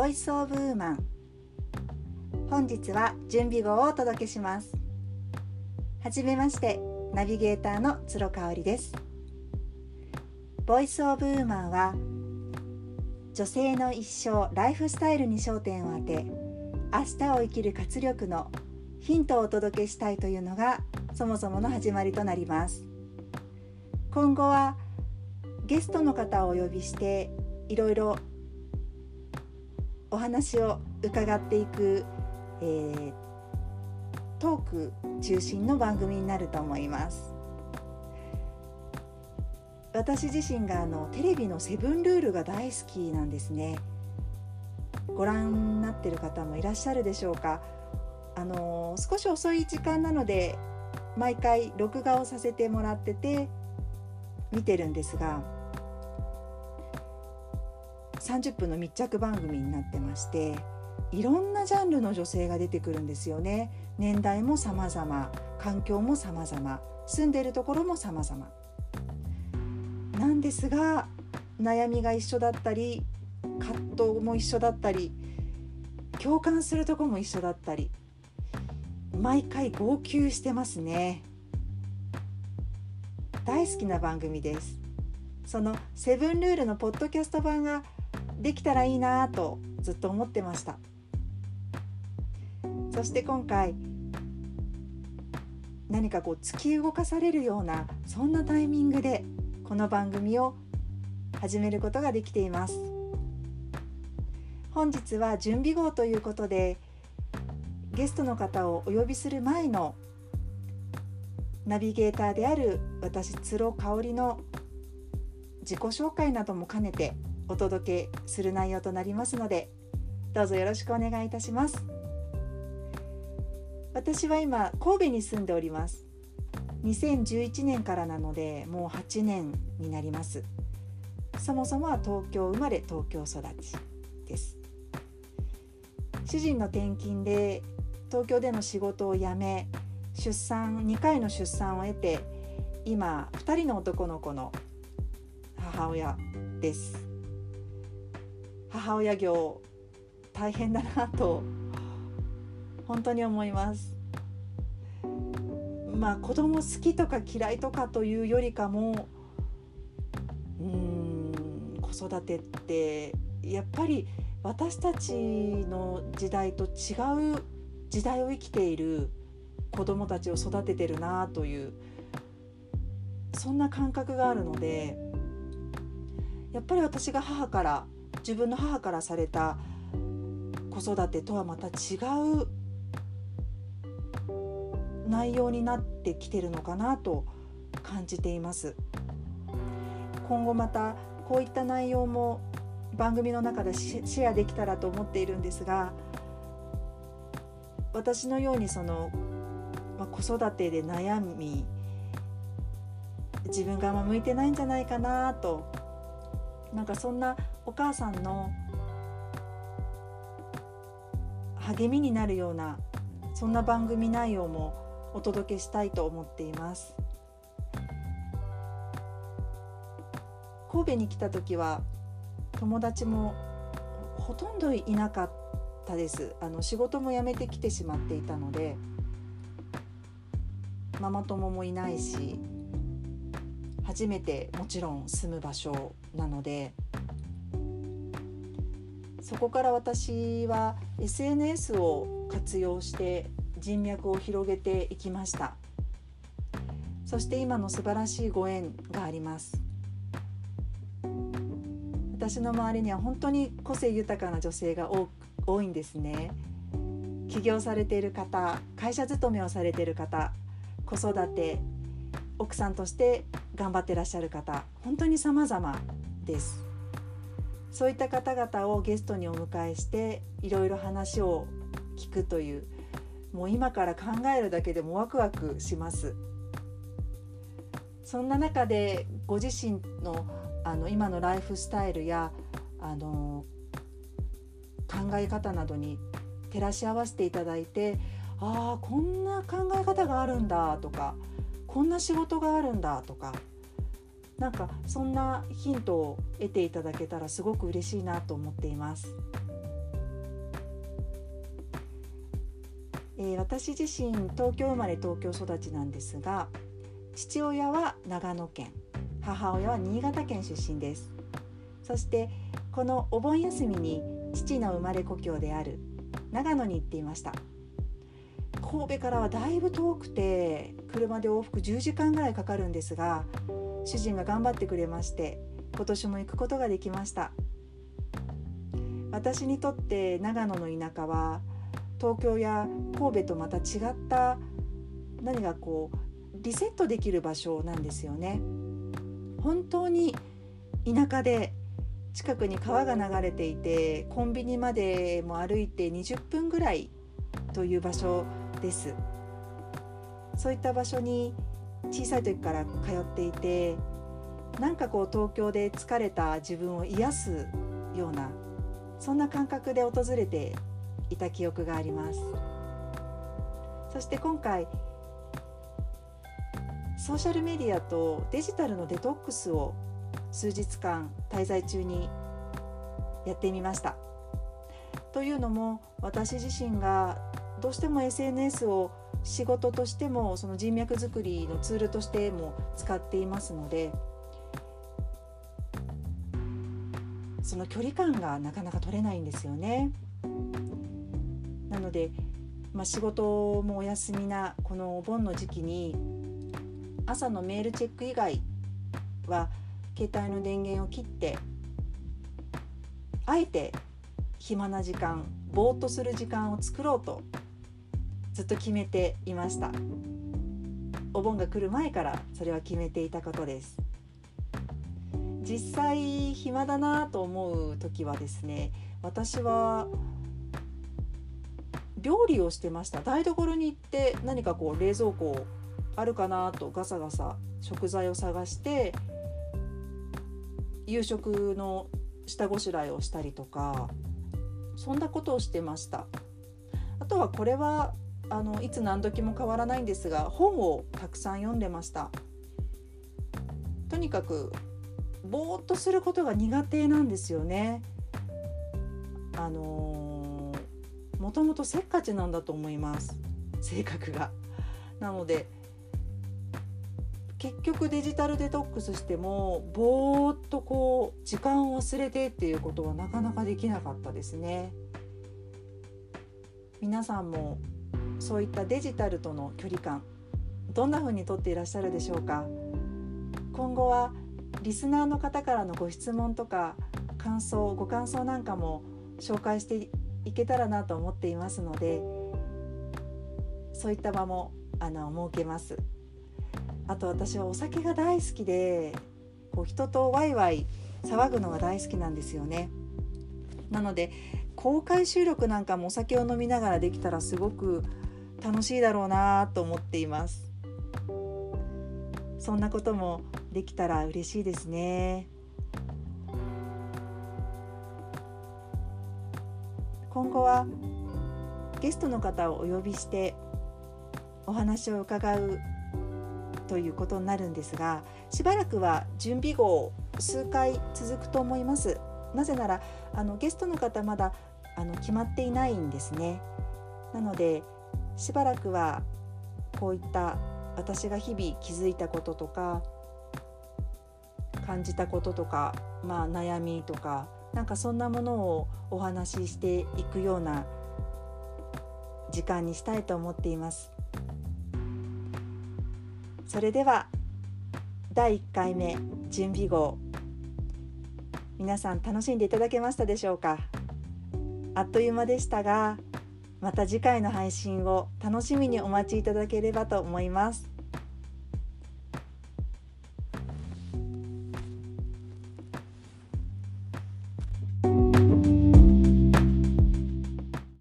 ボイスオブウーマン。本日は準備号をお届けします。はじめましてナビゲーターの鶴香織です。ボイスオブウーマンは女性の一生ライフスタイルに焦点を当て明日を生きる活力のヒントをお届けしたいというのがそもそもの始まりとなります。今後はゲストの方をお呼びしていろいろお話を伺っていく、えー、トーク中心の番組になると思います。私自身があのテレビの「セブンルール」が大好きなんですね。ご覧になってる方もいらっしゃるでしょうか。あの少し遅い時間なので毎回録画をさせてもらってて見てるんですが30分の密着番組になってましていろんなジャンルの女性が出てくるんですよね。年代も様々環境も様々住んでるところも様々。なんですが悩みが一緒だったり葛藤も一緒だったり共感するとこも一緒だったり毎回号泣してますね。大好きな番組です。その「セブンルール」のポッドキャスト版ができたらいいなとずっと思ってました。そして今回何かこう突き動かされるようなそんなタイミングでこの番組を始めることができています。本日は準備号ということでゲストの方をお呼びする前のナビゲーターである私鶴香織の自己紹介なども兼ねてお届けする内容となりますのでどうぞよろしくお願いいたします。私は今神戸に住んでおります。2011年からなのでもう8年になります。そもそもは東京生まれ東京育ちです。主人の転勤で東京での仕事を辞め出産2回の出産を得て今2人の男の子の母親です。母親業大変だなと本当に思います。まあ子供好きとか嫌いとかというよりかもうん子育てってやっぱり私たちの時代と違う時代を生きている子供たちを育ててるなというそんな感覚があるのでやっぱり私が母から自分の母からされた子育てとはまた違う内容になってきてるのかなと感じています。今後またこういった内容も番組の中でシェアできたらと思っているんですが私のようにその、まあ、子育てで悩み自分が向いてないんじゃないかなとなんかそんなお母さんの励みになるようなそんな番組内容もお届けしたいと思っています。神戸に来た時は友達もほとんどいなかったです。あの仕事も辞めてきてしまっていたのでママ友もいないし初めてもちろん住む場所なのでそこから私は SNS を活用して人脈を広げていきました。そして今の素晴らしいご縁があります。私の周りには本当に個性豊かな女性が多いんですね。起業されている方会社勤めをされている方子育て奥さんとして頑張ってらっしゃる方本当に様々です。そういった方々をゲストにお迎えしていろいろ話を聞くというもう今から考えるだけでもワクワクします。そんな中でご自身のあの今のライフスタイルやあの考え方などに照らし合わせていただいてああこんな考え方があるんだとかこんな仕事があるんだとかなんかそんなヒントを得ていただけたらすごく嬉しいなと思っています。えー、私自身東京生まれ東京育ちなんですが父親は長野県母親は新潟県出身ですそしてこのお盆休みに父の生まれ故郷である長野に行っていました神戸からはだいぶ遠くて車で往復10時間ぐらいかかるんですが主人が頑張ってくれまして今年も行くことができました。私にとって長野の田舎は東京や神戸とまた違った何がこうリセットできる場所なんですよね。本当に田舎で近くに川が流れていてコンビニまでも歩いて20分ぐらいという場所です。そういった場所に小さい時から通っていてなんかこう東京で疲れた自分を癒すようなそんな感覚で訪れていた記憶がありますそして今回ソーシャルメディアとデジタルのデトックスを数日間滞在中にやってみました。というのも私自身がどうしても SNS を仕事としてもその人脈作りのツールとしても使っていますのでその距離感がなかなか取れないんですよね。なので、まあ、仕事もお休みなこのお盆の時期に朝のメールチェック以外は携帯の電源を切ってあえて暇な時間ぼーっとする時間を作ろうとずっと決めていました。お盆が来る前からそれは決めていたことです。実際暇だなと思う時はですね私は料理をしてました。台所に行って何かこう冷蔵庫あるかなとガサガサ食材を探して夕食の下ごしらえをしたりとかそんなことをしてました。あとはこれはあのいつ何時も変わらないんですが本をたくさん読んでました。とにかくぼーっとすることが苦手なんですよね。あのー、もともとせっかちなんだと思います。性格が。なので結局デジタルデトックスしてもぼーっとこう時間を忘れてっていうことはなかなかできなかったですね。皆さんもそういったデジタルとの距離感どんな風にとっていらっしゃるでしょうか？今後はリスナーの方からのご質問とか感想ご感想なんかも紹介していけたらなと思っていますのでそういった場もあの設けます。あと私はお酒が大好きでこう人とワイワイ騒ぐのが大好きなんですよね。なので公開収録なんかもお酒を飲みながらできたらすごく楽しいだろうなと思っています。そんなこともできたら嬉しいですね。今後はゲストの方をお呼びしてお話を伺うということになるんですがしばらくは準備号数回続くと思いますなぜならあのゲストの方まだあの決まっていないんですねなのでしばらくはこういった私が日々気づいたこととか感じたこととか、まあ、悩みとかなんかそんなものをお話ししていくような時間にしたいと思っています。それでは第1回目準備号皆さん楽しんでいただけましたでしょうか？あっという間でしたがまた次回の配信を楽しみにお待ちいただければと思います。